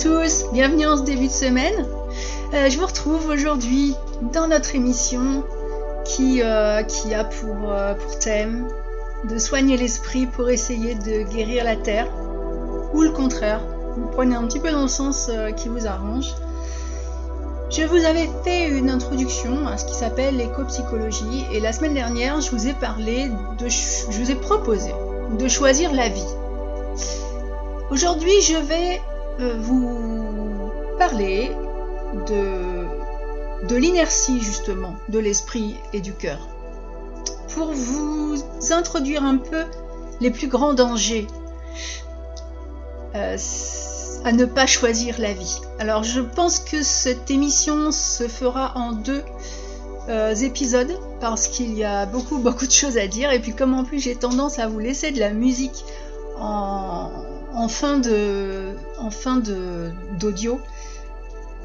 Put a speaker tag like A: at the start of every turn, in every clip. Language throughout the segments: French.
A: Tous, bienvenue en ce début de semaine. Euh, je vous retrouve aujourd'hui dans notre émission qui, euh, a pour, euh, pour thème de soigner l'esprit pour essayer de guérir la terre, ou le contraire. Vous prenez un petit peu dans le sens qui vous arrange. Je vous avais fait une introduction à ce qui s'appelle l'éco-psychologie et la semaine dernière, je vous ai parlé de, je vous ai proposé de choisir la vie. Aujourd'hui, je vais vous parler de, de l'inertie justement de l'esprit et du cœur pour vous introduire un peu les plus grands dangers euh, à ne pas choisir la vie. Alors je pense que cette émission se fera en deux euh, épisodes parce qu'il y a beaucoup beaucoup de choses à dire et puis comme en plus j'ai tendance à vous laisser de la musique en fin de en fin de d'audio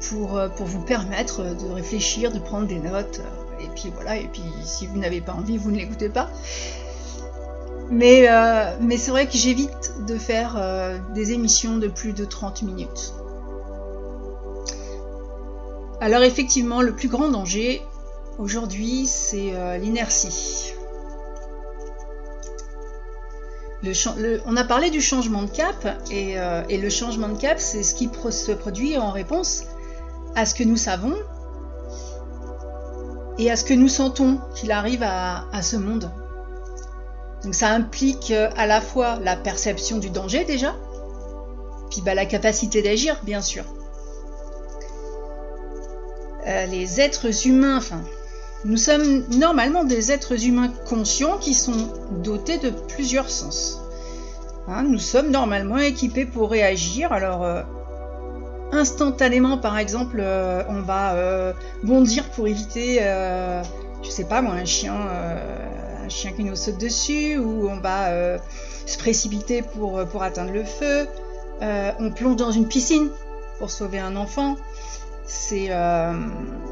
A: pour, euh, pour vous permettre de réfléchir, de prendre des notes et puis voilà et puis si vous n'avez pas envie vous ne l'écoutez pas. Mais, euh, mais c'est vrai que j'évite de faire euh, des émissions de plus de 30 minutes. Alors effectivement, le plus grand danger aujourd'hui, c'est l'inertie. On a parlé du changement de cap euh, et, le changement de cap, c'est ce qui se produit en réponse à ce que nous savons et à ce que nous sentons qu'il arrive à, ce monde. Donc ça implique euh, à la fois la perception du danger déjà, puis bah, la capacité d'agir bien sûr. Euh, les êtres humains, enfin nous sommes normalement des êtres humains conscients qui sont dotés de plusieurs sens. Hein, nous sommes normalement équipés pour réagir. Alors, euh, instantanément, par exemple, euh, on va euh, bondir pour éviter, je sais pas moi, un chien, un chien qui nous saute dessus, ou on va se précipiter pour, pour atteindre le feu. on plonge dans une piscine pour sauver un enfant. Euh,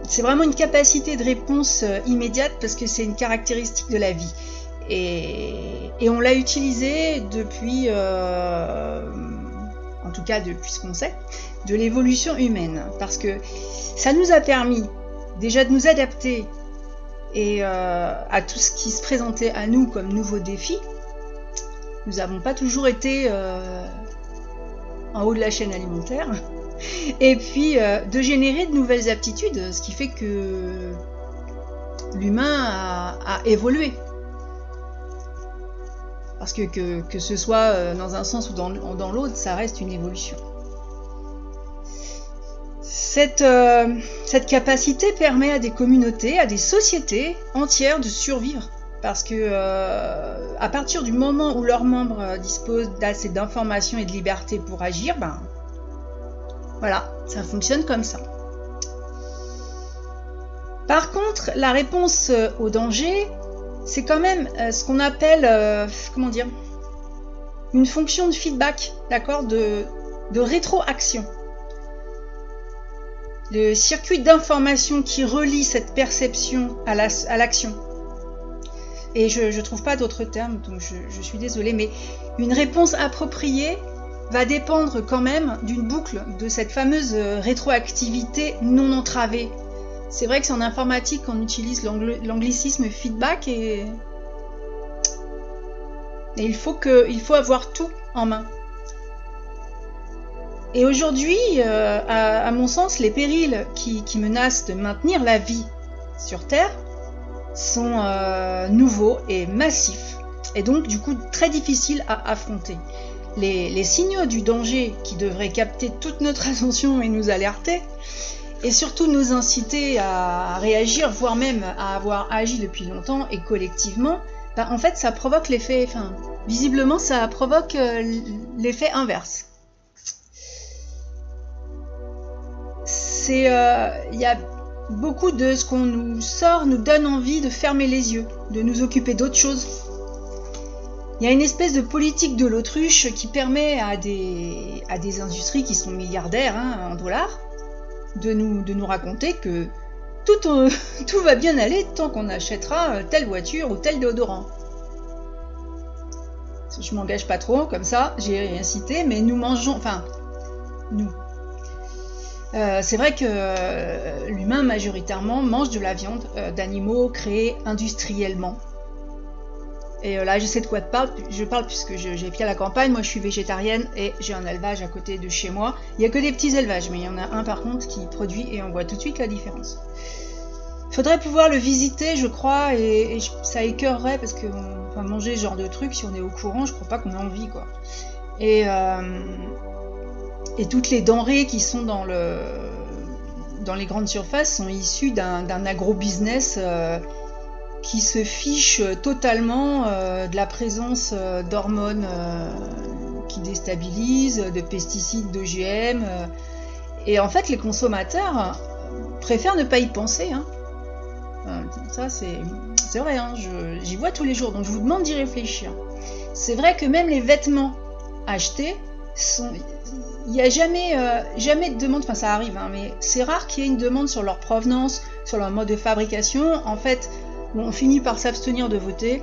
A: c'est vraiment une capacité de réponse euh, immédiate parce que c'est une caractéristique de la vie. Et, on l'a utilisé depuis, euh, en tout cas depuis ce qu'on sait, de l'évolution humaine. Parce que ça nous a permis déjà de nous adapter à tout ce qui se présentait à nous comme nouveaux défis. Nous n'avons pas toujours été en haut de la chaîne alimentaire et puis euh, de générer de nouvelles aptitudes, ce qui fait que l'humain a, évolué. Parce que, que, ce soit euh, dans un sens ou dans, l'autre, ça reste une évolution. Cette, euh, cette, capacité permet à des communautés, à des sociétés entières de survivre. Parce que à partir du moment où leurs membres disposent d'assez d'informations et de liberté pour agir, ben, voilà, ça fonctionne comme ça. Par contre, la réponse euh, au danger, c'est quand même euh, ce qu'on appelle, euh, comment dire, une fonction de feedback, d'accord, de, rétroaction. Le circuit d'information qui relie cette perception à l'action. Et je ne trouve pas d'autres termes, donc je suis désolée, mais une réponse appropriée va dépendre quand même d'une boucle de cette fameuse euh, rétroactivité non entravée. C'est vrai que c'est en informatique qu'on utilise l'anglicisme feedback et... il, faut avoir tout en main. Et aujourd'hui, euh, à, mon sens, les périls qui, menacent de maintenir la vie sur Terre sont euh, nouveaux et massifs, et donc du coup très difficiles à affronter les, signaux du danger qui devraient capter toute notre attention et nous alerter, et surtout nous inciter à réagir, voire même à avoir agi depuis longtemps et collectivement, bah, en fait ça provoque l'effet, enfin visiblement ça provoque euh, l'effet inverse. C'est, euh, il y a beaucoup de ce qu'on nous sort nous donne envie de fermer les yeux, de nous occuper d'autres choses, il y a une espèce de politique de l'autruche qui permet à des, industries qui sont milliardaires hein, en dollars de nous, raconter que tout, euh, tout va bien aller tant qu'on achètera telle voiture ou tel déodorant. Je m'engage pas trop comme ça, j'ai rien cité, mais nous mangeons, enfin, nous. Euh, c'est vrai que euh, l'humain majoritairement mange de la viande euh, d'animaux créés industriellement. Et là, je sais de quoi je parle puisque j'ai à la campagne. Moi, je suis végétarienne et j'ai un élevage à côté de chez moi. Il n'y a que des petits élevages, mais il y en a un par contre qui produit et on voit tout de suite la différence. Il faudrait pouvoir le visiter, je crois, et, ça écœurerait parce que manger ce genre de truc, si on est au courant, je crois pas qu'on ait envie, quoi. Et et toutes les denrées qui sont dans, le, dans les grandes surfaces sont issues d'un agro-business euh, qui se fiche totalement euh, de la présence euh, d'hormones qui déstabilisent, de pesticides, d'OGM. et en fait, les consommateurs préfèrent ne pas y penser. Hein. Ça, c'est vrai, hein, j'y vois tous les jours, donc je vous demande d'y réfléchir. C'est vrai que même les vêtements achetés il n'y a jamais, euh, jamais de demande, enfin ça arrive, hein, mais c'est rare qu'il y ait une demande sur leur provenance, sur leur mode de fabrication. En fait, on finit par s'abstenir de voter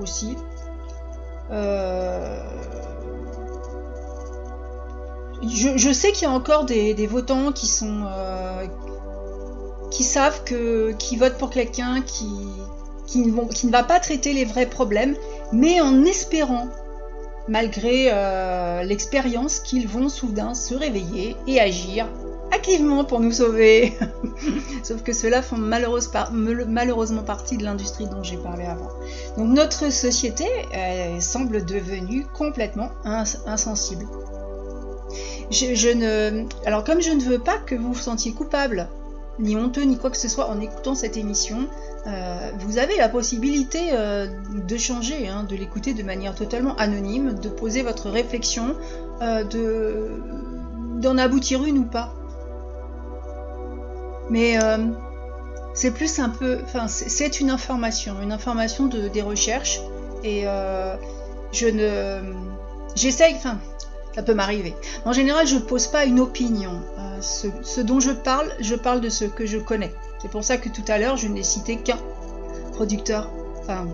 A: aussi. Euh, je, sais qu'il y a encore des, votants euh, qui savent que qui votent pour quelqu'un qui qui ne va pas traiter les vrais problèmes, mais en espérant malgré euh, l'expérience qu'ils vont soudain se réveiller et agir activement pour nous sauver. Sauf que ceux-là font malheureusement partie de l'industrie dont j'ai parlé avant. Donc notre société semble devenue complètement insensible. Je, ne... Alors comme je ne veux pas que vous vous sentiez coupable, ni honteux, ni quoi que ce soit en écoutant cette émission, euh, vous avez la possibilité euh, de changer, hein, de l'écouter de manière totalement anonyme, de poser votre réflexion, euh, de d'en aboutir une ou pas. Mais c'est plus un peu, enfin c'est une information, une information de, des recherches et je ne, j'essaye, enfin ça peut m'arriver. En général, je pose pas une opinion. ce dont je parle, je parle de ce que je connais. C'est pour ça que tout à l'heure, je n'ai cité qu'un producteur, enfin,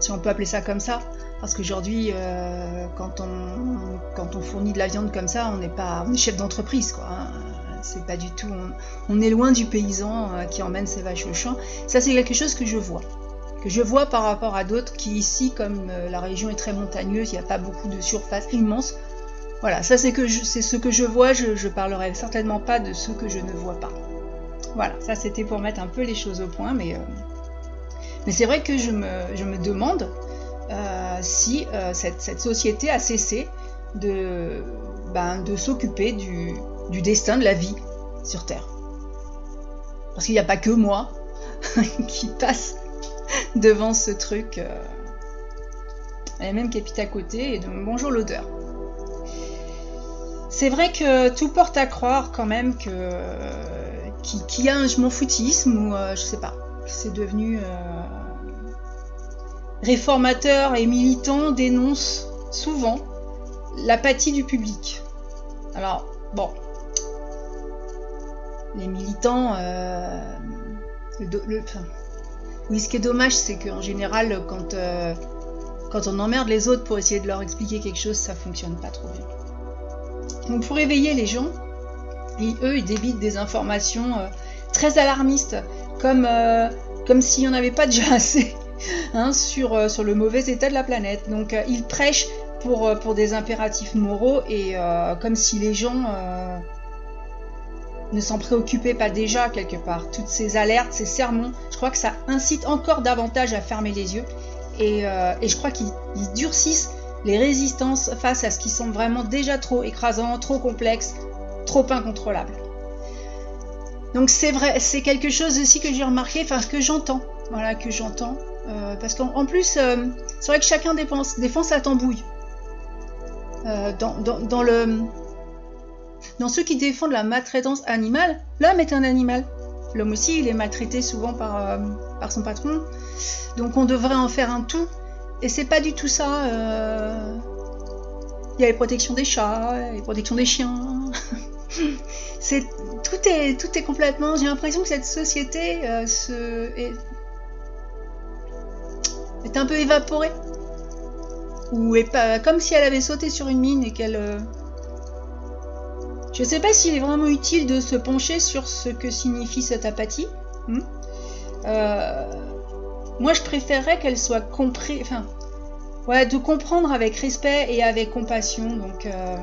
A: si on peut appeler ça comme ça, parce qu'aujourd'hui, euh, quand, on, quand on fournit de la viande comme ça, on n'est pas on est chef d'entreprise, quoi. Hein. C'est pas du tout. On, est loin du paysan euh, qui emmène ses vaches au champ. Ça, c'est quelque chose que je vois. Que je vois par rapport à d'autres qui, ici, comme euh, la région est très montagneuse, il n'y a pas beaucoup de surface immense. Voilà, ça, c'est ce que je vois. Je, je parlerai certainement pas de ce que je ne vois pas. Voilà, ça c'était pour mettre un peu les choses au point, mais, euh, c'est vrai que je me, demande si cette, société a cessé de, ben, de s'occuper du, destin de la vie sur Terre. Parce qu'il n'y a pas que moi qui passe devant ce truc. Il y a même qui à côté, et donc bonjour l'odeur. C'est vrai que tout porte à croire quand même que qui, a un je m'en foutisme ou euh, je sais pas, c'est devenu euh, réformateur et militant dénonce souvent l'apathie du public. Alors, bon, les militants, euh, oui, ce qui est dommage, c'est qu'en général, quand, quand on emmerde les autres pour essayer de leur expliquer quelque chose, ça fonctionne pas trop bien. Donc, pour éveiller les gens, eux, ils débitent des informations euh, très alarmistes, comme, euh, comme s'il n'y en avait pas déjà assez hein, sur, euh, le mauvais état de la planète. Donc ils prêchent pour des impératifs moraux et comme si les gens ne s'en préoccupaient pas déjà quelque part. Toutes ces alertes, ces sermons, je crois que ça incite encore davantage à fermer les yeux et, et je crois qu'ils durcissent les résistances face à ce qui semble vraiment déjà trop écrasant, trop complexe, trop incontrôlable. Donc c'est vrai, c'est quelque chose aussi que j'ai remarqué, enfin que j'entends, voilà, que j'entends. Euh, parce qu'en plus, euh, c'est vrai que chacun défend sa tambouille. Euh, dans, le, dans ceux qui défendent la maltraitance animale, l'homme est un animal. L'homme aussi, il est maltraité souvent par, par son patron. Donc on devrait en faire un tout. Et c'est pas du tout ça. Il y a les protections des chats, les protections des chiens. tout est complètement. J'ai l'impression que cette société euh, est, un peu évaporée ou est comme si elle avait sauté sur une mine et qu'elle euh, Je ne sais pas s'il est vraiment utile de se pencher sur ce que signifie cette apathie. Hmm. Euh, moi, je préférerais qu'elle soit comprise, enfin, ouais, de comprendre avec respect et avec compassion. Donc, euh,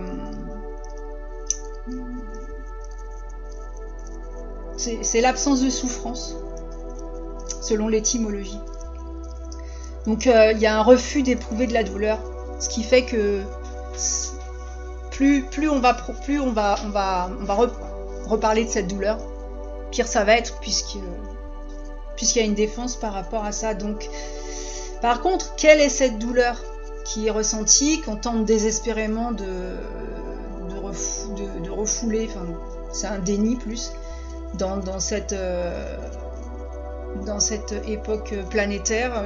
A: c'est l'absence de souffrance, selon l'étymologie. Donc, euh, il y a un refus d'éprouver de la douleur, ce qui fait que plus, on va, plus on va, on va, on va reparler de cette douleur, pire ça va être, puisqu'il y a une défense par rapport à ça. Donc, par contre, quelle est cette douleur qui est ressentie, qu'on tente désespérément de, de, refouler, enfin, c'est un déni plus, dans, cette, euh, dans cette époque planétaire.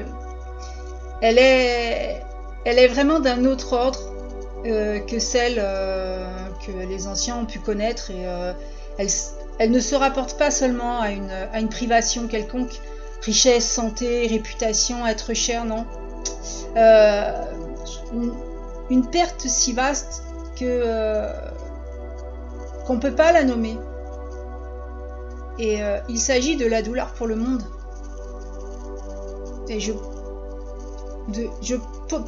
A: Elle est, elle est vraiment d'un autre ordre euh, que celle euh, que les anciens ont pu connaître et elle, elle ne se rapporte pas seulement à une, privation quelconque, richesse, santé, réputation, être cher, non. Euh, une, perte si vaste que euh, qu'on ne peut pas la nommer. Et euh, il s'agit de la douleur pour le monde. Et je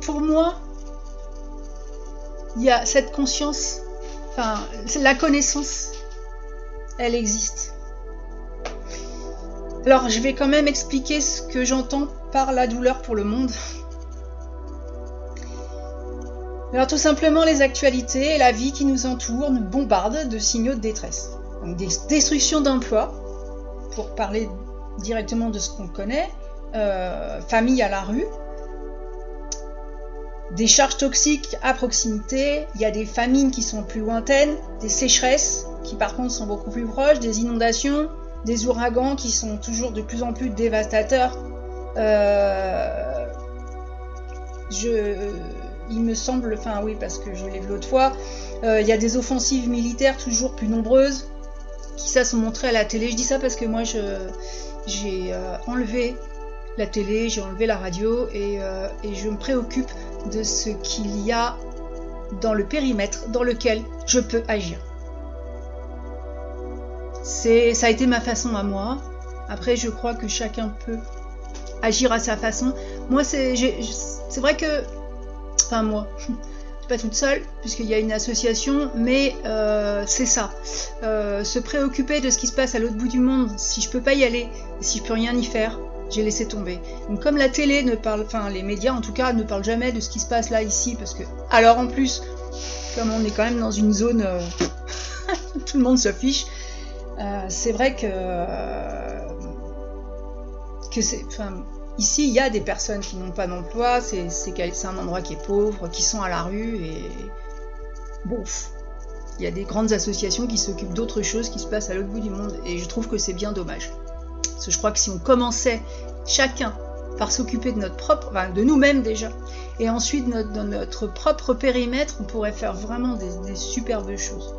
A: pour moi, il y a cette conscience, enfin la connaissance elle existe. Alors, je vais quand même expliquer ce que j'entends par la douleur pour le monde. Alors, tout simplement, les actualités et la vie qui nous entoure nous bombardent de signaux de détresse. des destructions d'emplois, pour parler directement de ce qu'on connaît, euh, famille à la rue, des charges toxiques à proximité, il y a des famines qui sont plus lointaines, des sécheresses qui par contre sont beaucoup plus proches, des inondations, des ouragans qui sont toujours de plus en plus dévastateurs. Euh, je, il me semble, enfin oui parce que je l'ai vu l'autre fois, euh, il y a des offensives militaires toujours plus nombreuses qui ça sont montrées à la télé. Je dis ça parce que moi je j'ai euh, enlevé la télé, j'ai enlevé la radio et, et je me préoccupe de ce qu'il y a dans le périmètre dans lequel je peux agir. C'est, ça a été ma façon à moi. Après, je crois que chacun peut agir à sa façon. Moi, c'est, vrai que, enfin moi, je suis pas toute seule puisqu'il y a une association, mais euh, c'est ça. Euh, se préoccuper de ce qui se passe à l'autre bout du monde, si je peux pas y aller, si je peux rien y faire, j'ai laissé tomber. Comme la télé ne parle, enfin les médias en tout cas ne parlent jamais de ce qui se passe là ici, parce que alors en plus, comme on est quand même dans une zone, euh, tout le monde se fiche. Euh, c'est vrai que c'est, ici il y a des personnes qui n'ont pas d'emploi, c'est c'est un endroit qui est pauvre, qui sont à la rue et bon. Il y a des grandes associations qui s'occupent d'autres choses qui se passent à l'autre bout du monde et je trouve que c'est bien dommage. Parce que je crois que si on commençait chacun par s'occuper de notre propre, enfin de nous-mêmes déjà, et ensuite notre, dans notre propre périmètre, on pourrait faire vraiment des, superbes choses.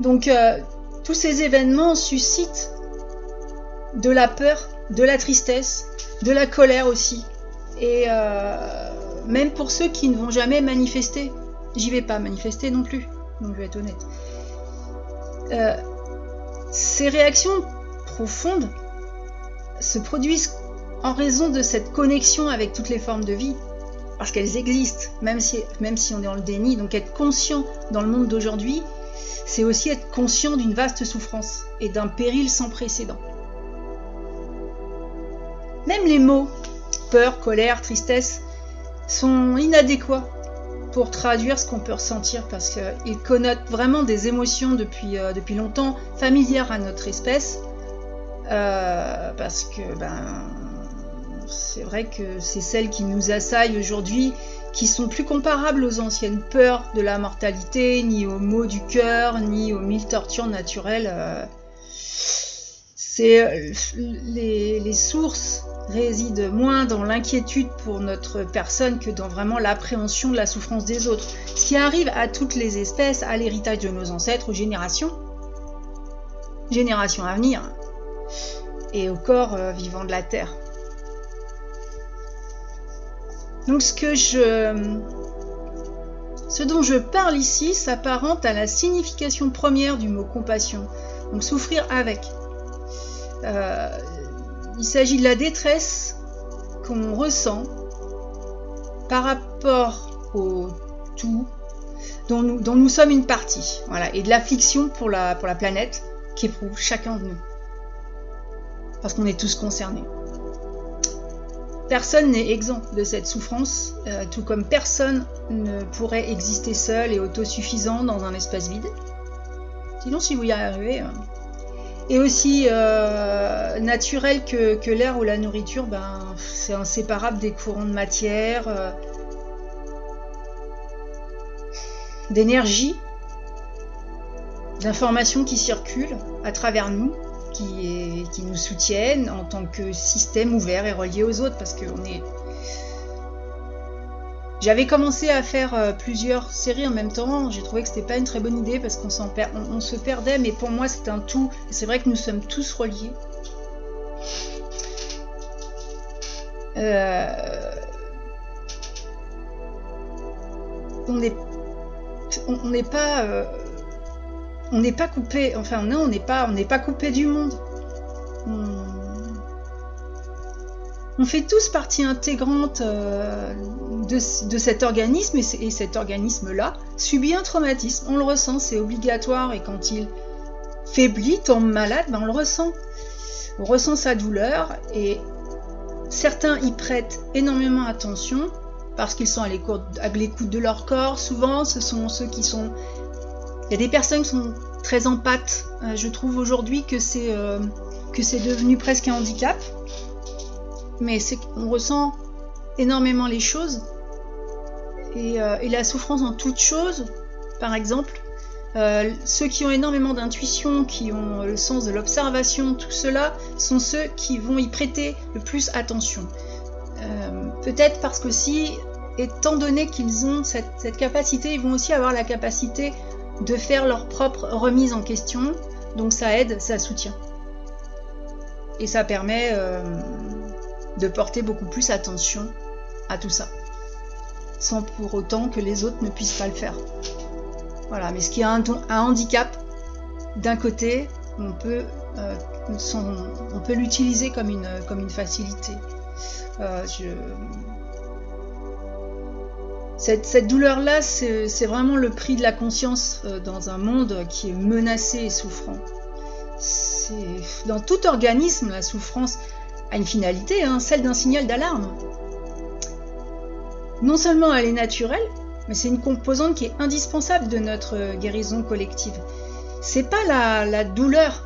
A: Donc euh, tous ces événements suscitent de la peur, de la tristesse, de la colère aussi. Et euh, même pour ceux qui ne vont jamais manifester, j'y vais pas manifester non plus, donc je vais être honnête. Euh, ces réactions profondes se produisent en raison de cette connexion avec toutes les formes de vie, parce qu'elles existent, même si, on est dans le déni. Donc être conscient dans le monde d'aujourd'hui, c'est aussi être conscient d'une vaste souffrance et d'un péril sans précédent. Même les mots peur, colère, tristesse sont inadéquats pour traduire ce qu'on peut ressentir parce qu'il connote vraiment des émotions depuis, euh, depuis longtemps familières à notre espèce. Euh, parce que ben, c'est vrai que c'est celles qui nous assaillent aujourd'hui qui sont plus comparables aux anciennes peurs de la mortalité, ni aux maux du cœur, ni aux mille tortures naturelles. Euh, c'est les, les sources réside moins dans l'inquiétude pour notre personne que dans vraiment l'appréhension de la souffrance des autres. Ce qui arrive à toutes les espèces, à l'héritage de nos ancêtres, aux générations, générations à venir, et au corps euh, vivant de la Terre. Donc ce que je Ce dont je parle ici s'apparente à la signification première du mot compassion, donc souffrir avec. Euh, il s'agit de la détresse qu'on ressent par rapport au tout dont nous, sommes une partie, voilà, et de l'affliction pour la, pour la planète qu'éprouve chacun de nous. Parce qu'on est tous concernés. Personne n'est exempt de cette souffrance, euh, tout comme personne ne pourrait exister seul et autosuffisant dans un espace vide. Sinon, si vous y arrivez, euh, et aussi euh, naturel que, l'air ou la nourriture, ben, c'est inséparable des courants de matière, d'énergie, d'informations qui circulent à travers nous qui, qui nous soutiennent en tant que système ouvert et relié aux autres parce qu'on est j'avais commencé à faire euh, plusieurs séries en même temps. J'ai trouvé que c'était pas une très bonne idée parce qu'on on, se perdait, mais pour moi c'est un tout. C'est vrai que nous sommes tous reliés. Euh, on n'est pas euh, on n'est pas coupé, enfin non, on n'est pas, coupé du monde. On... fait tous partie intégrante de, cet organisme et, cet organisme-là subit un traumatisme. On le ressent, c'est obligatoire et quand il faiblit, tombe malade, ben on le ressent. On ressent sa douleur et certains y prêtent énormément attention parce qu'ils sont à l'écoute de leur corps. Souvent, ce sont ceux qui sont il y a des personnes qui sont très en pâte. Euh, je trouve aujourd'hui que c'est euh, que c'est devenu presque un handicap. Mais qu'on ressent énormément les choses. Et, euh, et, la souffrance en toute chose, par exemple, ceux qui ont énormément d'intuition, qui ont le sens de l'observation, tout cela, sont ceux qui vont y prêter le plus attention. Peut-être parce que si, étant donné qu'ils ont cette, capacité, ils vont aussi avoir la capacité de faire leur propre remise en question. Donc ça aide, ça soutient. Et ça permet euh, de porter beaucoup plus attention à tout ça. Sans pour autant que les autres ne puissent pas le faire. Voilà, mais ce qui a un, handicap, d'un côté, on peut, euh, l'utiliser comme une, facilité. Euh, cette, douleur-là, c'est vraiment le prix de la conscience euh, dans un monde qui est menacé et souffrant. Dans tout organisme, la souffrance a une finalité, hein, celle d'un signal d'alarme. Non seulement elle est naturelle, mais c'est une composante qui est indispensable de notre guérison collective. C'est pas la, douleur,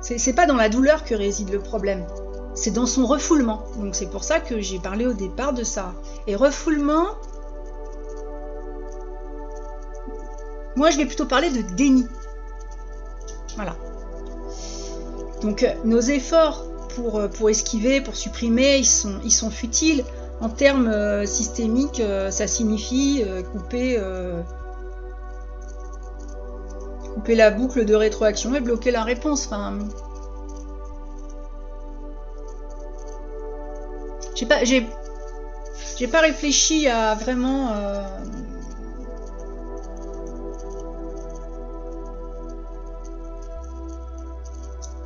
A: c'est pas dans la douleur que réside le problème, c'est dans son refoulement. Donc c'est pour ça que j'ai parlé au départ de ça. Et refoulement, Moi, je vais plutôt parler de déni. Voilà. Donc, euh, nos efforts pour, euh, pour esquiver, pour supprimer, ils sont futiles. En termes euh, systémiques, ça signifie couper, couper la boucle de rétroaction et bloquer la réponse. Enfin, j'ai pas réfléchi à vraiment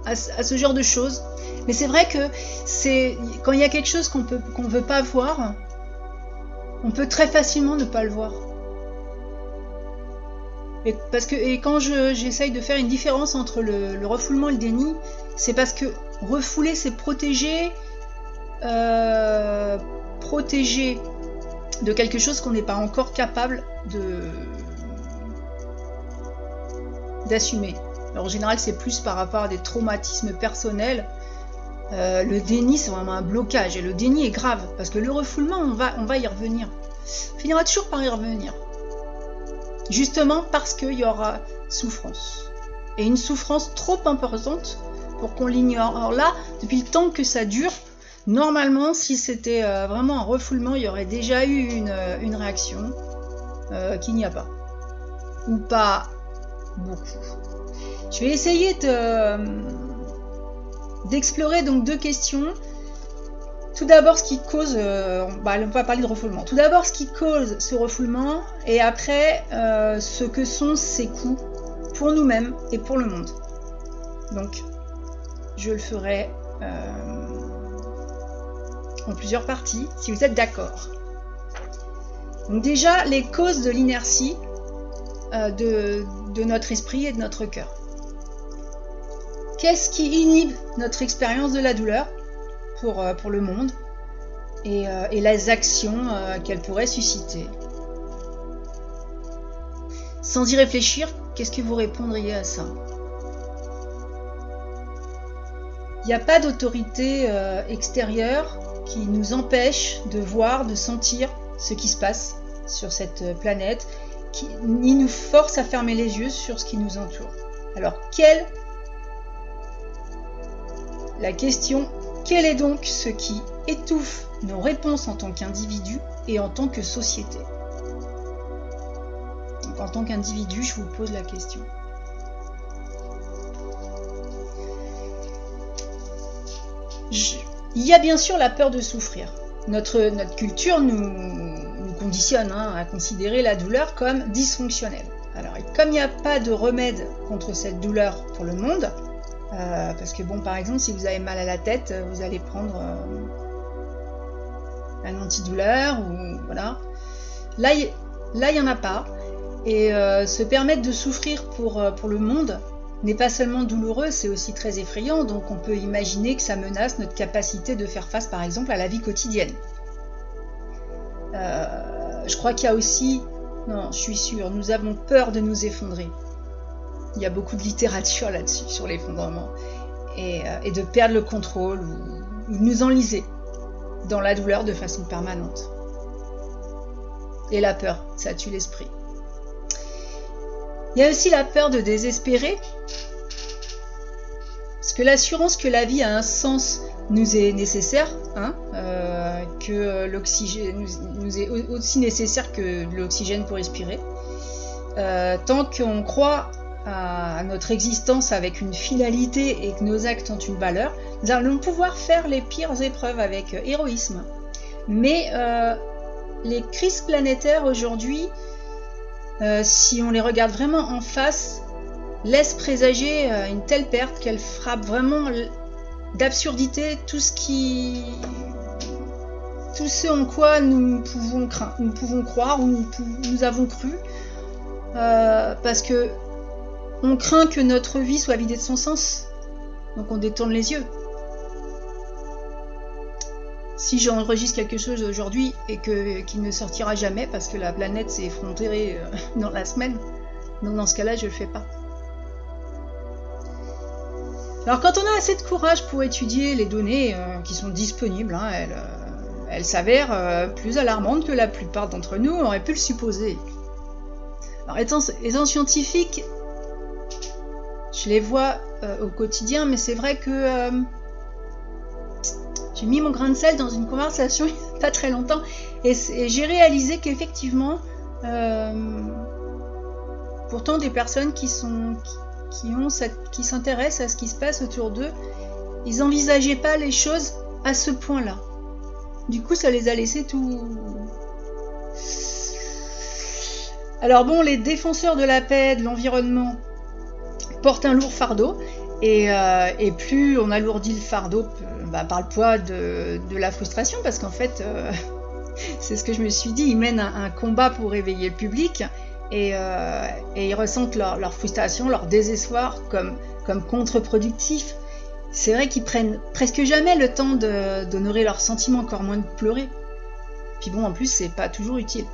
A: à, ce genre de choses. Mais c'est vrai que c'est quand il y a quelque chose qu'on peut qu'on veut pas voir, on peut très facilement ne pas le voir. Et parce que et quand j'essaye de faire une différence entre le, refoulement et le déni, c'est parce que refouler c'est protéger, euh, protéger de quelque chose qu'on n'est pas encore capable de d'assumer. Alors, en général, c'est plus par rapport à des traumatismes personnels. Euh, le déni, c'est vraiment un blocage. Et le déni est grave. Parce que le refoulement, on va, on va y revenir. On finira toujours par y revenir. Justement parce qu'il y aura souffrance. Et une souffrance trop importante pour qu'on l'ignore. Alors là, depuis le temps que ça dure, normalement, si c'était euh, vraiment un refoulement, il y aurait déjà eu une, euh, réaction qu'il n'y a pas. Ou pas beaucoup. Je vais essayer d'explorer donc deux questions. tout d'abord ce qui cause, euh, bah, on va parler de refoulement. Tout d'abord ce qui cause ce refoulement et après euh, ce que sont ces coûts pour nous-mêmes et pour le monde. Donc je le ferai euh, en plusieurs parties si vous êtes d'accord. Donc déjà les causes de l'inertie de notre esprit et de notre cœur. Qu'est-ce qui inhibe notre expérience de la douleur pour, euh, pour le monde et, euh, et les actions euh, qu'elle pourrait susciter. Sans y réfléchir, qu'est-ce que vous répondriez à ça? Il n'y a pas d'autorité extérieure qui nous empêche de voir, de sentir ce qui se passe sur cette planète, ni nous force à fermer les yeux sur ce qui nous entoure. Alors, quelle la question quel est donc ce qui étouffe nos réponses en tant qu'individu et en tant que société? En tant qu'individu, je vous pose la question. Il y a bien sûr la peur de souffrir. Notre, culture nous, nous conditionne hein, à considérer la douleur comme dysfonctionnelle. Alors, comme il n'y a pas de remède contre cette douleur pour le monde, euh, parce que bon, par exemple, si vous avez mal à la tête, vous allez prendre euh, un antidouleur ou voilà. Là, il n'y en a pas. Et euh, se permettre de souffrir pour, pour le monde n'est pas seulement douloureux, c'est aussi très effrayant. Donc on peut imaginer que ça menace notre capacité de faire face, par exemple, à la vie quotidienne. je crois qu'il y a aussi, non, je suis sûre, nous avons peur de nous effondrer. Il y a beaucoup de littérature là-dessus, sur l'effondrement. Et, euh, de perdre le contrôle ou, de nous enliser dans la douleur de façon permanente. Et la peur, ça tue l'esprit. Il y a aussi la peur de désespérer. Parce que l'assurance que la vie a un sens nous est nécessaire, hein, euh, que l'oxygène nous, est aussi nécessaire que l'oxygène pour respirer. Euh, tant qu'on croit à notre existence avec une finalité et que nos actes ont une valeur, nous allons pouvoir faire les pires épreuves avec euh, héroïsme. Mais euh, les crises planétaires aujourd'hui, euh, si on les regarde vraiment en face, laissent présager une telle perte qu'elle frappe vraiment d'absurdité tout ce qui tout ce en quoi nous pouvons, croire ou nous avons cru parce que on craint que notre vie soit vidée de son sens, donc on détourne les yeux. Si j'enregistre quelque chose aujourd'hui et que qu'il ne sortira jamais parce que la planète s'est effondrée euh, dans la semaine, donc dans ce cas-là, je le fais pas. Alors quand on a assez de courage pour étudier les données euh, qui sont disponibles, hein, elles, euh, elles s'avèrent plus alarmantes que la plupart d'entre nous auraient pu le supposer. Alors étant scientifique, je les vois euh, au quotidien, mais c'est vrai que euh, j'ai mis mon grain de sel dans une conversation il n'y a pas très longtemps et, j'ai réalisé qu'effectivement, euh, pourtant des personnes qui sont qui, ont qui s'intéressent à ce qui se passe autour d'eux, ils n'envisageaient pas les choses à ce point-là. Du coup, ça les a laissés tout. Alors bon, les défenseurs de la paix, de l'environnement, porte un lourd fardeau. Euh, et, plus on alourdit le fardeau bah, par le poids de, la frustration, parce qu'en fait, euh, c'est ce que je me suis dit, ils mènent un, combat pour réveiller le public et, euh, ils ressentent leur, frustration, leur désespoir comme, comme contre-productif. C'est vrai qu'ils prennent presque jamais le temps d'honorer leurs sentiments, encore moins de pleurer. Puis bon, en plus, c'est pas toujours utile.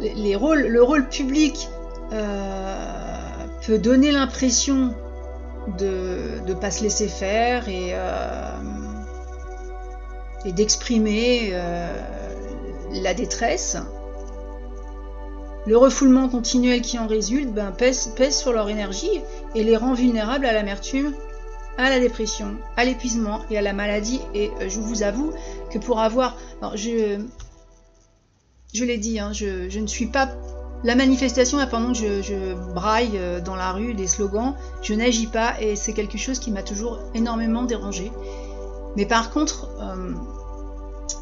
A: Les, rôles, le rôle public peut donner l'impression de ne pas se laisser faire et, euh, d'exprimer euh, la détresse. Le refoulement continuel qui en résulte ben, pèse, sur leur énergie et les rend vulnérables à l'amertume, à la dépression, à l'épuisement et à la maladie. Et euh, je vous avoue que pour avoir... Je, l'ai dit, hein, je ne suis pas la manifestation, pendant que je, braille euh, dans la rue des slogans, je n'agis pas et c'est quelque chose qui m'a toujours énormément dérangé. Mais par contre, euh,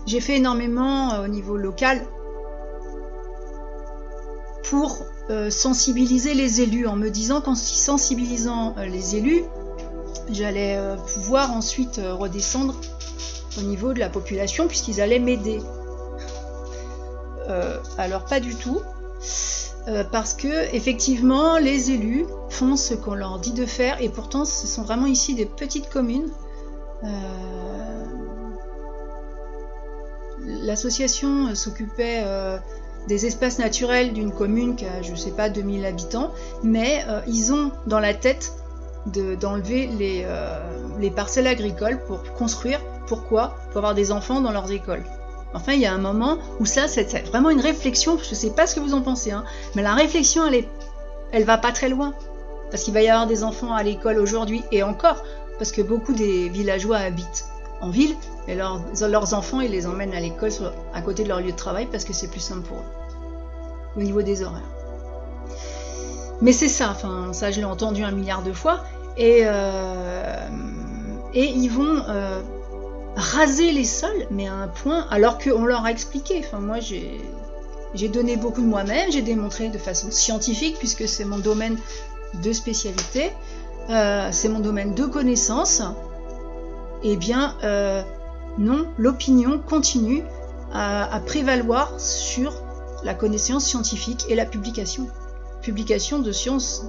A: j'ai fait énormément au niveau local pour sensibiliser les élus, en me disant qu'en sensibilisant les élus, j'allais pouvoir ensuite redescendre au niveau de la population puisqu'ils allaient m'aider. alors pas du tout. Euh, parce que effectivement les élus font ce qu'on leur dit de faire et pourtant ce sont vraiment ici des petites communes. Euh, l'association s'occupait euh, des espaces naturels d'une commune qui a je sais pas 2000 habitants, mais ils ont dans la tête d'enlever les parcelles agricoles pour construire. Pourquoi? Pour avoir des enfants dans leurs écoles. Enfin, il y a un moment où ça, c'est vraiment une réflexion. Je ne sais pas ce que vous en pensez, hein, mais la réflexion, elle est, elle va pas très loin. Parce qu'il va y avoir des enfants à l'école aujourd'hui et encore, parce que beaucoup des villageois habitent en ville et leurs, enfants, ils les emmènent à l'école à côté de leur lieu de travail parce que c'est plus simple pour eux au niveau des horaires. Mais c'est ça, enfin, ça je l'ai entendu un milliard de fois. Et, euh, ils vont euh, raser les sols, mais à un point, alors qu'on leur a expliqué. Enfin, moi, j'ai, donné beaucoup de moi-même, j'ai démontré de façon scientifique, puisque c'est mon domaine de spécialité, euh, c'est mon domaine de connaissance. Eh bien, euh, non, l'opinion continue à, à prévaloir sur la connaissance scientifique et la publication. Publication de sciences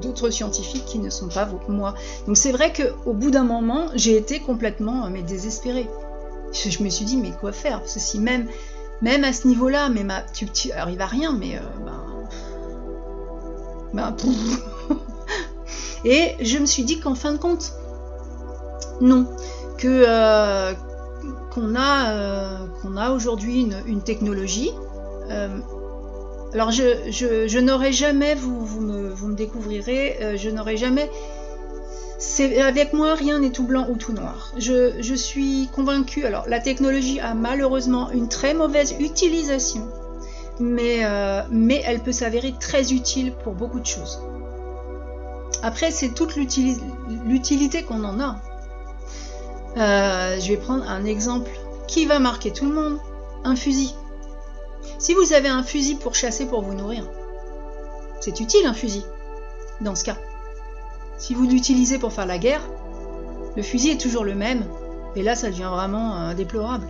A: d'autres scientifiques qui ne sont pas moi. Donc c'est vrai qu'au bout d'un moment, j'ai été complètement euh, mais désespérée. Je, me suis dit, mais quoi faire? Parce que si même, même à ce niveau-là, mais ma, tu, arrives à rien, mais euh, ben, ben Et je me suis dit qu'en fin de compte, non, que euh, qu'on a, qu'on a aujourd'hui une, une, technologie alors je, n'aurai jamais, vous, me, découvrirez, euh, je n'aurai jamais... Avec moi, rien n'est tout blanc ou tout noir. Je, suis convaincue. Alors, la technologie a malheureusement une très mauvaise utilisation, mais, euh, elle peut s'avérer très utile pour beaucoup de choses. Après, c'est toute l'utilité qu'on en a. Euh, je vais prendre un exemple qui va marquer tout le monde un fusil. Si vous avez un fusil pour chasser pour vous nourrir, c'est utile un fusil, dans ce cas. Si vous l'utilisez pour faire la guerre, le fusil est toujours le même, et là ça devient vraiment euh, déplorable.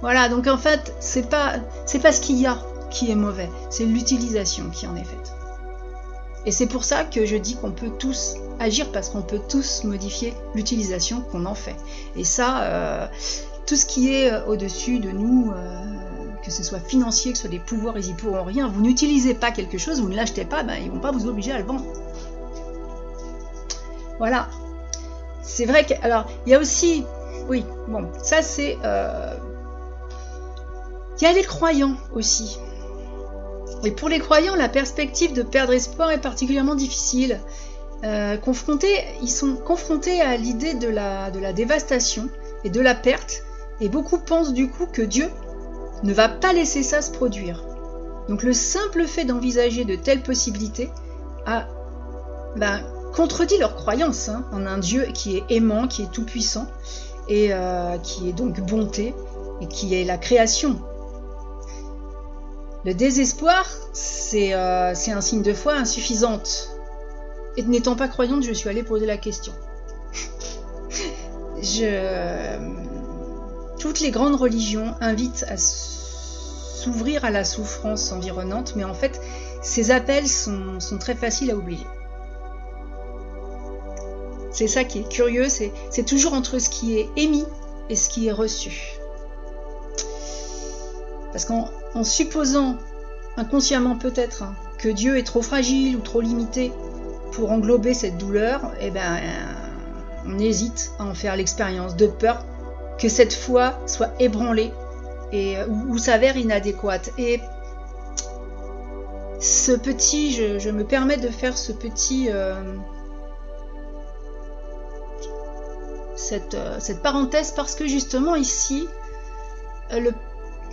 A: Voilà, donc en fait, c'est pas, c'est pas ce qu'il y a qui est mauvais, c'est l'utilisation qui en est faite. Et c'est pour ça que je dis qu'on peut tous agir parce qu'on peut tous modifier l'utilisation qu'on en fait. Et ça, euh, tout ce qui est euh, au-dessus de nous, que ce soit financier, que ce soit des pouvoirs, ils y pourront rien. Vous n'utilisez pas quelque chose, vous ne l'achetez pas, ben, ils vont pas vous obliger à le vendre. Voilà. C'est vrai que. Alors, il y a aussi. Oui, bon, ça c'est. Euh, il y a les croyants aussi. Et pour les croyants, la perspective de perdre espoir est particulièrement difficile. Euh, confrontés, ils sont confrontés à l'idée de la, de la dévastation et de la perte, et beaucoup pensent du coup que Dieu ne va pas laisser ça se produire. Donc le simple fait d'envisager de telles possibilités a ben, contredit leur croyance hein, en un Dieu qui est aimant, qui est tout-puissant, et euh, qui est donc bonté, et qui est la création. Le désespoir, c'est euh, un signe de foi insuffisante. Et n'étant pas croyante, je suis allée poser la question. je... Toutes les grandes religions invitent à s'ouvrir à la souffrance environnante, mais en fait, ces appels sont, très faciles à oublier. C'est ça qui est curieux, c'est toujours entre ce qui est émis et ce qui est reçu. Parce qu'en supposant, inconsciemment peut-être, hein, que Dieu est trop fragile ou trop limité pour englober cette douleur, eh ben, on hésite à en faire l'expérience de peur que cette foi soit ébranlée et, euh, ou, s'avère inadéquate. Et ce petit, je, me permets de faire ce petit, euh, cette, euh, cette, parenthèse parce que justement ici, le,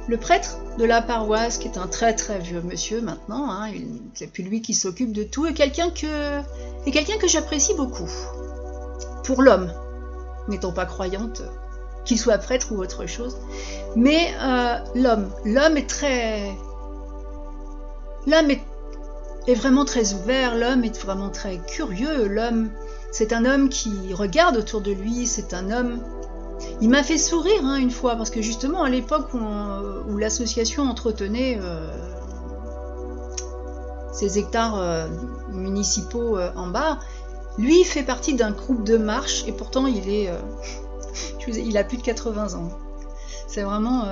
A: le, prêtre de la paroisse, qui est un très très vieux monsieur maintenant, hein, c'est plus lui qui s'occupe de tout, est quelqu'un que, est quelqu'un que j'apprécie beaucoup. Pour l'homme, n'étant pas croyante, qu'il soit prêtre ou autre chose. Mais euh, l'homme, l'homme est très... L'homme est, vraiment très ouvert, l'homme est vraiment très curieux, l'homme, c'est un homme qui regarde autour de lui, c'est un homme il m'a fait sourire hein, une fois, parce que justement, à l'époque où, l'association entretenait euh, hectares euh, municipaux euh, en bas, lui fait partie d'un groupe de marche, et pourtant il est. il a plus de 80 ans. C'est vraiment.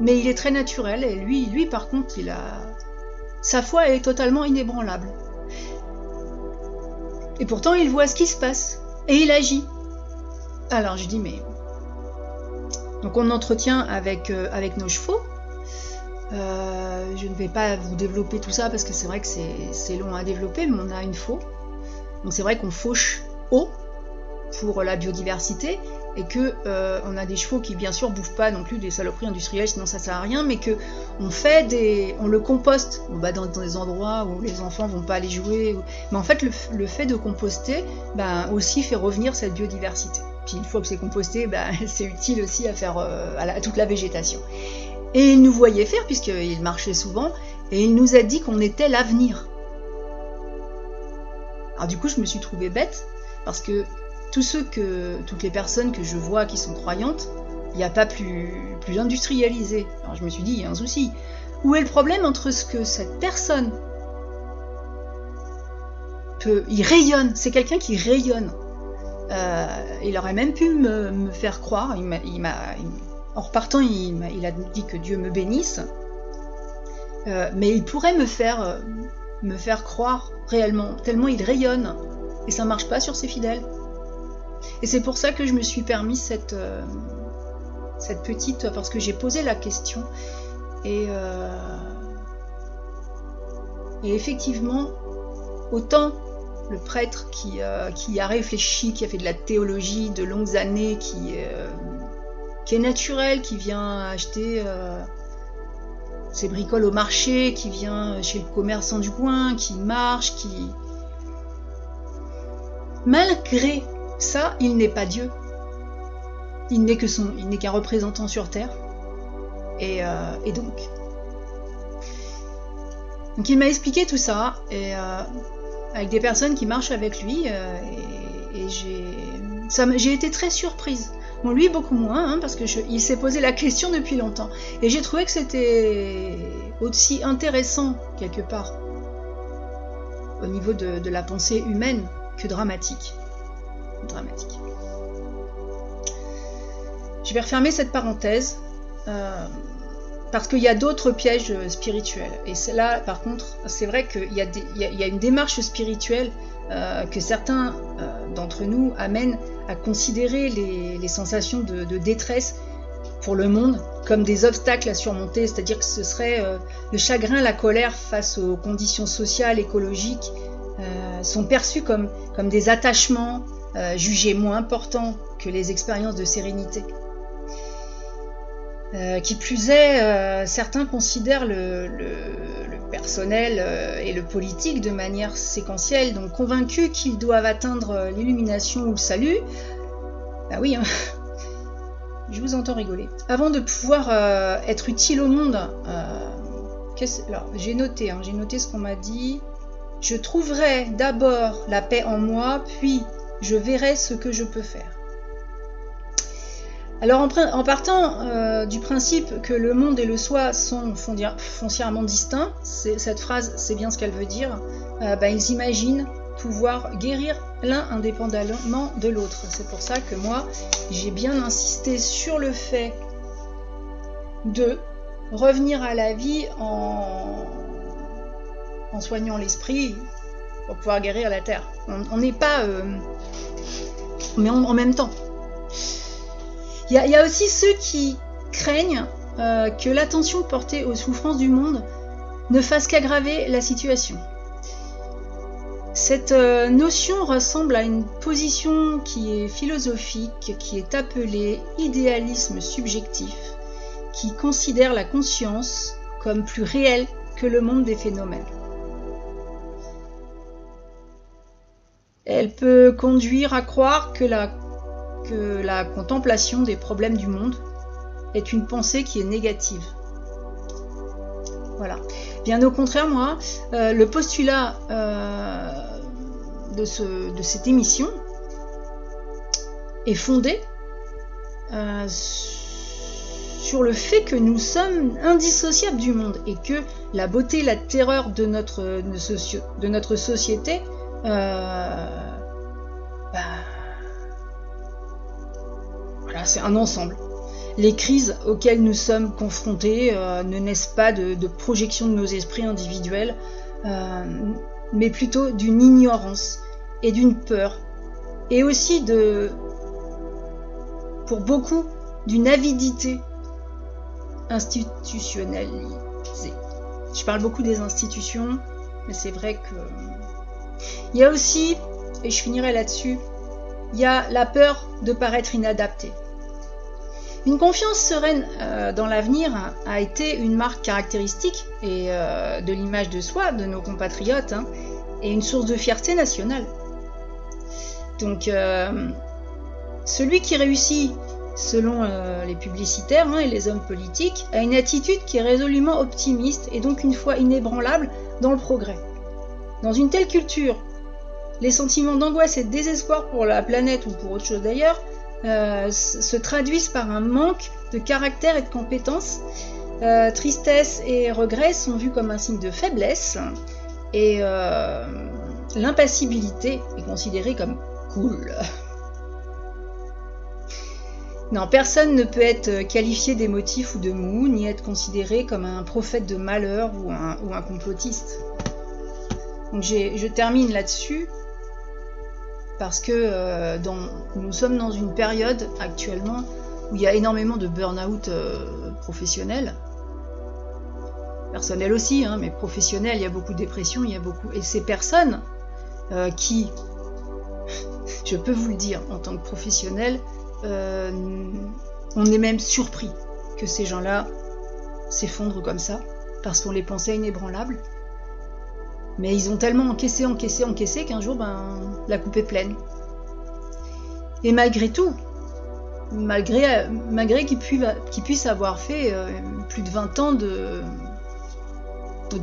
A: mais il est très naturel, et lui, lui par contre, il a. Sa foi est totalement inébranlable. Et pourtant, il voit ce qui se passe, et il agit. Alors je dis mais... Donc on entretient avec, euh, avec nos chevaux. Euh, je ne vais pas vous développer tout ça parce que c'est vrai que c'est long à développer, mais on a une faux. Donc c'est vrai qu'on fauche haut pour la biodiversité et que euh, on a des chevaux qui bien sûr bouffent pas non plus des saloperies industrielles sinon ça sert à rien mais que on fait des on le composte on va dans, des endroits où les enfants vont pas aller jouer mais en fait le, fait de composter ben, aussi fait revenir cette biodiversité puis une fois que c'est composté, bah, c'est utile aussi à faire euh, à, toute la végétation. Et il nous voyait faire, puisqu'il marchait souvent, et il nous a dit qu'on était l'avenir. Alors du coup, je me suis trouvée bête, parce que toutes les personnes que je vois qui sont croyantes, il n'y a pas plus, plus industrialisé. Alors je me suis dit, il y a un souci. Où est le problème entre ce que cette personne peut... Il rayonne, c'est quelqu'un qui rayonne. Euh, il aurait même pu me, faire croire, il en repartant, il, a dit que Dieu me bénisse, euh, mais il pourrait me faire, croire réellement, tellement il rayonne, et ça marche pas sur ses fidèles. Et c'est pour ça que je me suis permis cette, cette petite, parce que j'ai posé la question, et, et effectivement, autant le prêtre euh, qui, a réfléchi, qui a fait de la théologie de longues années, qui, euh, qui est naturel, qui vient acheter euh, ses bricoles au marché, qui vient chez le commerçant du coin, qui marche, qui... Malgré ça, il n'est pas Dieu. Il n'est que son, il n'est qu'un représentant sur terre. Et, et donc, donc il m'a expliqué tout ça et avec des personnes qui marchent avec lui euh, et, j'ai été très surprise. Bon, lui beaucoup moins, hein, parce que il s'est posé la question depuis longtemps. Et j'ai trouvé que c'était aussi intéressant, quelque part, au niveau de, la pensée humaine, que dramatique. Dramatique. Je vais refermer cette parenthèse. Euh, parce qu'il y a d'autres pièges euh, spirituels. Et là, par contre, c'est vrai qu'il y, a une démarche spirituelle euh, que certains d'entre nous amènent à considérer les, sensations de, détresse pour le monde comme des obstacles à surmonter, c'est-à-dire que ce serait le chagrin, la colère face aux conditions sociales, écologiques, sont perçus comme des attachements jugés moins importants que les expériences de sérénité. Euh, qui plus est, euh, certains considèrent le, personnel euh, et le politique de manière séquentielle, donc convaincus qu'ils doivent atteindre l'illumination ou le salut. Bah oui, hein. je vous entends rigoler. Avant de pouvoir être utile au monde, j'ai noté, hein, j'ai noté ce qu'on m'a dit. Je trouverai d'abord la paix en moi, puis je verrai ce que je peux faire. Alors en, partant euh, du principe que le monde et le soi sont foncièrement distincts, cette phrase c'est bien ce qu'elle veut dire, euh, bah, ils imaginent pouvoir guérir l'un indépendamment de l'autre. C'est pour ça que moi j'ai bien insisté sur le fait de revenir à la vie en, soignant l'esprit pour pouvoir guérir la terre. On n'est pas... Euh, mais en même temps, il y, a aussi ceux qui craignent euh, que l'attention portée aux souffrances du monde ne fasse qu'aggraver la situation. Cette euh, notion ressemble à une position qui est philosophique, qui est appelée idéalisme subjectif, qui considère la conscience comme plus réelle que le monde des phénomènes. Elle peut conduire à croire que la contemplation des problèmes du monde est une pensée qui est négative. Voilà. Bien au contraire, moi, euh, le postulat euh, de, cette émission est fondé euh, sur le fait que nous sommes indissociables du monde et que la beauté, la terreur de notre société, bah, voilà, c'est un ensemble les crises auxquelles nous sommes confrontés euh, ne naissent pas de, projection de nos esprits individuels, euh, mais plutôt d'une ignorance et d'une peur, et aussi de, pour beaucoup, d'une avidité institutionnalisée. Je parle beaucoup des institutions, mais c'est vrai que... Il y a aussi, et je finirai là-dessus, il y a la peur de paraître inadapté. Une confiance sereine euh, dans l'avenir a été une marque caractéristique euh, de l'image de soi de nos compatriotes hein, et une source de fierté nationale. Donc, euh, celui qui réussit, selon les publicitaires hein, et les hommes politiques, a une attitude qui est résolument optimiste et donc une foi inébranlable dans le progrès. Dans une telle culture, les sentiments d'angoisse et de désespoir pour la planète ou pour autre chose d'ailleurs euh, se traduisent par un manque de caractère et de compétences. Euh, tristesse et regret sont vus comme un signe de faiblesse et euh, l'impassibilité est considérée comme cool. Non, personne ne peut être qualifié d'émotif ou de mou, ni être considéré comme un prophète de malheur ou un complotiste. Donc je termine là-dessus parce que euh, nous sommes dans une période actuellement où il y a énormément de burn-out euh, professionnel. Personnel aussi, hein, mais professionnel, il y a beaucoup de dépression, il y a beaucoup. Et ces personnes euh, qui, je peux vous le dire, en tant que professionnel, on est même surpris que ces gens-là s'effondrent comme ça, parce qu'on les pensait inébranlables. Mais ils ont tellement encaissé, encaissé, encaissé qu'un jour, ben, la coupe est pleine. Et malgré tout, malgré, malgré qu'ils puissent, avoir fait euh, plus de 20 ans de,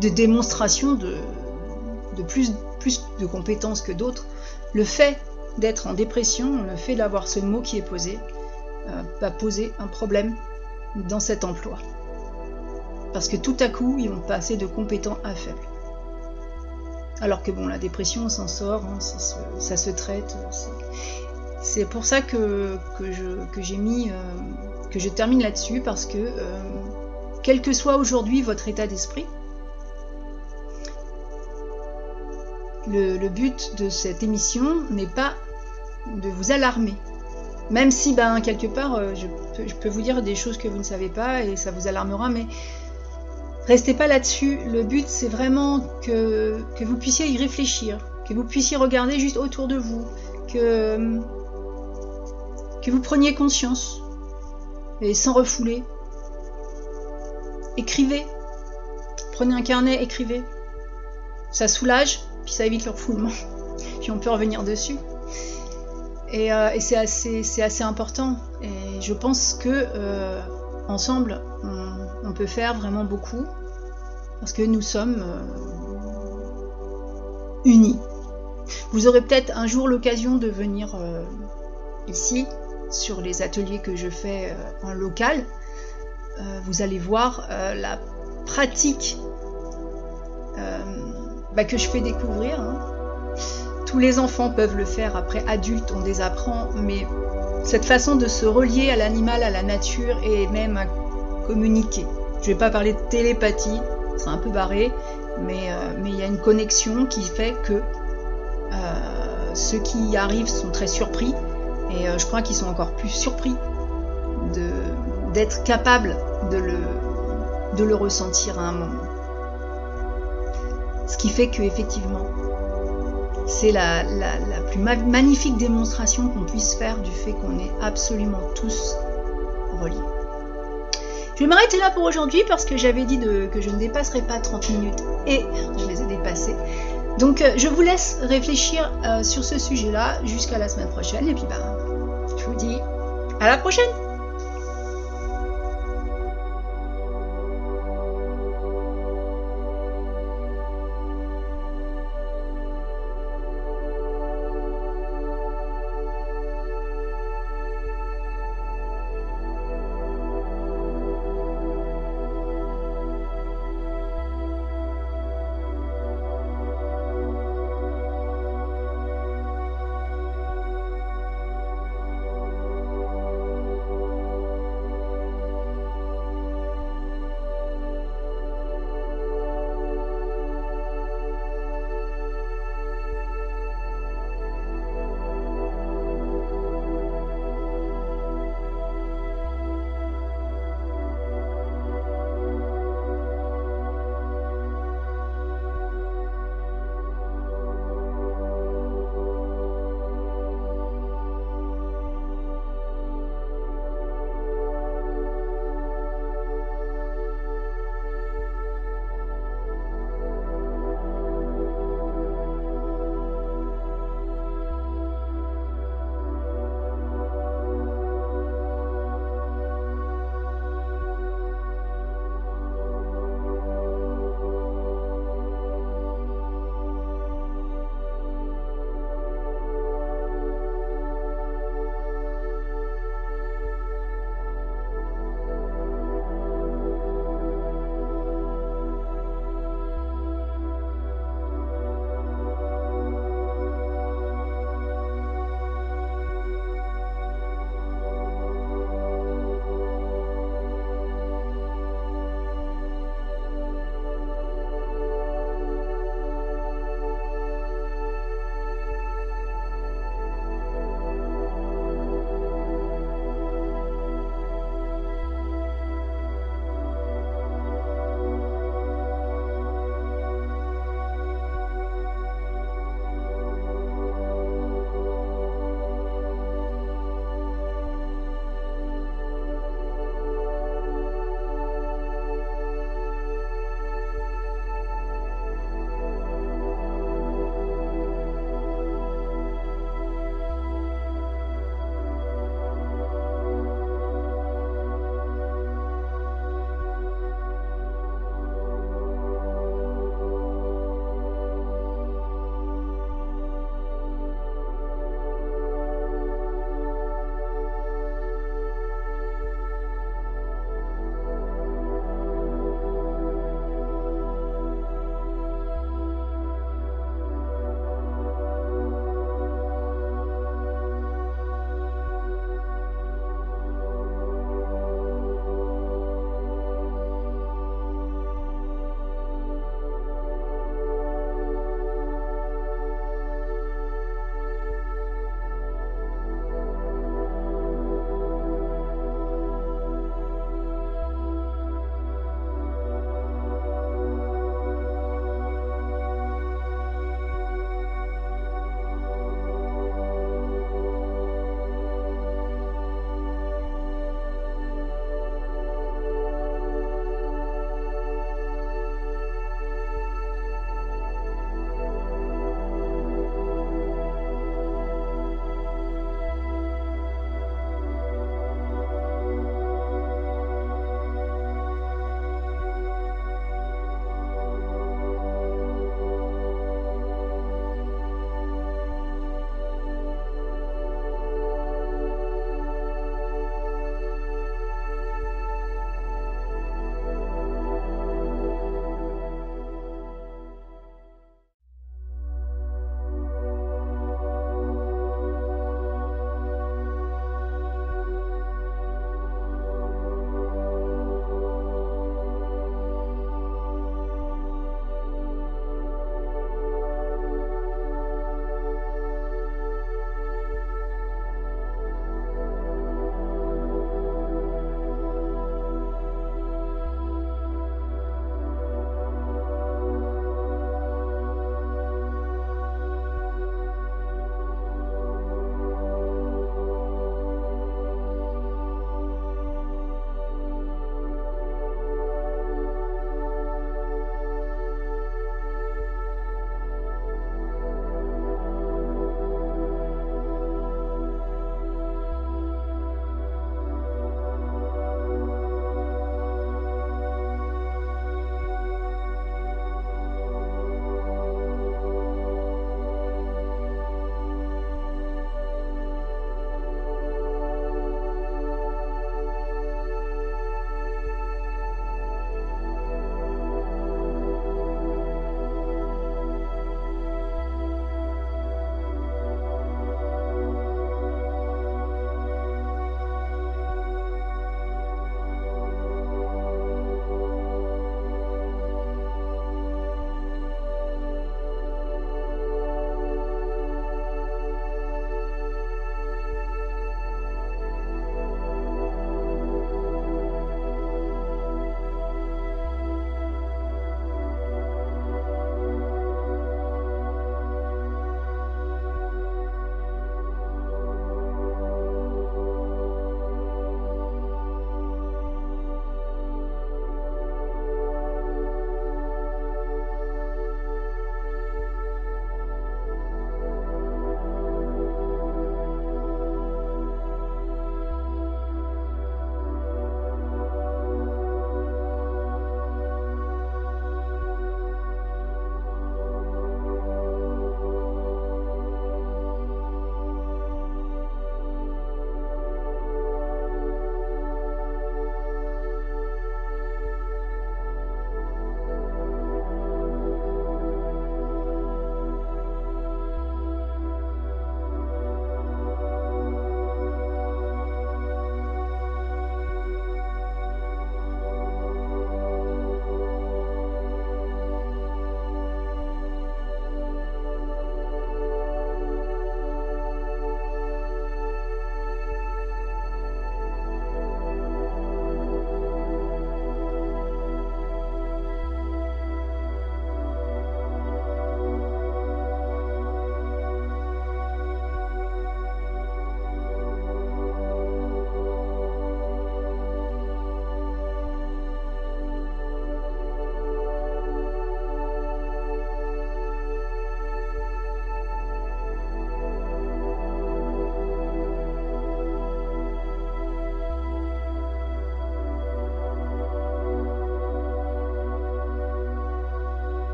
A: de, démonstration de, de plus, plus de compétences que d'autres, le fait d'être en dépression, le fait d'avoir ce mot qui est posé, euh, va poser un problème dans cet emploi. Parce que tout à coup, ils vont passer de compétents à faibles. Alors que bon, la dépression, on s'en sort, hein, ça, se, traite. C'est pour ça euh, que je termine là-dessus, parce que euh, quel que soit aujourd'hui votre état d'esprit, le, but de cette émission n'est pas de vous alarmer. Même si, ben, quelque part, euh, je, je, peux vous dire des choses que vous ne savez pas et ça vous alarmera, mais Restez pas là-dessus. Le but, c'est vraiment que, vous puissiez y réfléchir, que vous puissiez regarder juste autour de vous, que, que vous preniez conscience et sans refouler. Écrivez. Prenez un carnet, écrivez. Ça soulage, puis ça évite le refoulement. Puis on peut revenir dessus. Et, euh, c'est assez, assez, important. Et je pense que euh, ensemble, on, peut faire vraiment beaucoup parce que nous sommes euh, unis. Vous aurez peut-être un jour l'occasion de venir euh, ici sur les ateliers que je fais euh, en local. vous allez voir la pratique bah, que je fais découvrir. Hein. Tous les enfants peuvent le faire, après adultes on les apprend, mais cette façon de se relier à l'animal, à la nature et même à communiquer. Je ne vais pas parler de télépathie, c'est un peu barré, mais euh, il y a une connexion qui fait que euh, ceux qui y arrivent sont très surpris et euh, je crois qu'ils sont encore plus surpris d'être capables de le, de le ressentir à un moment. Ce qui fait que effectivement, c'est la, plus magnifique démonstration qu'on puisse faire du fait qu'on est absolument tous reliés. Je vais m'arrêter là pour aujourd'hui parce que j'avais dit que je ne dépasserai pas 30 minutes et je les ai dépassées. Donc euh, je vous laisse réfléchir euh, sur ce sujet-là jusqu'à la semaine prochaine et puis bah, je je vous dis à la prochaine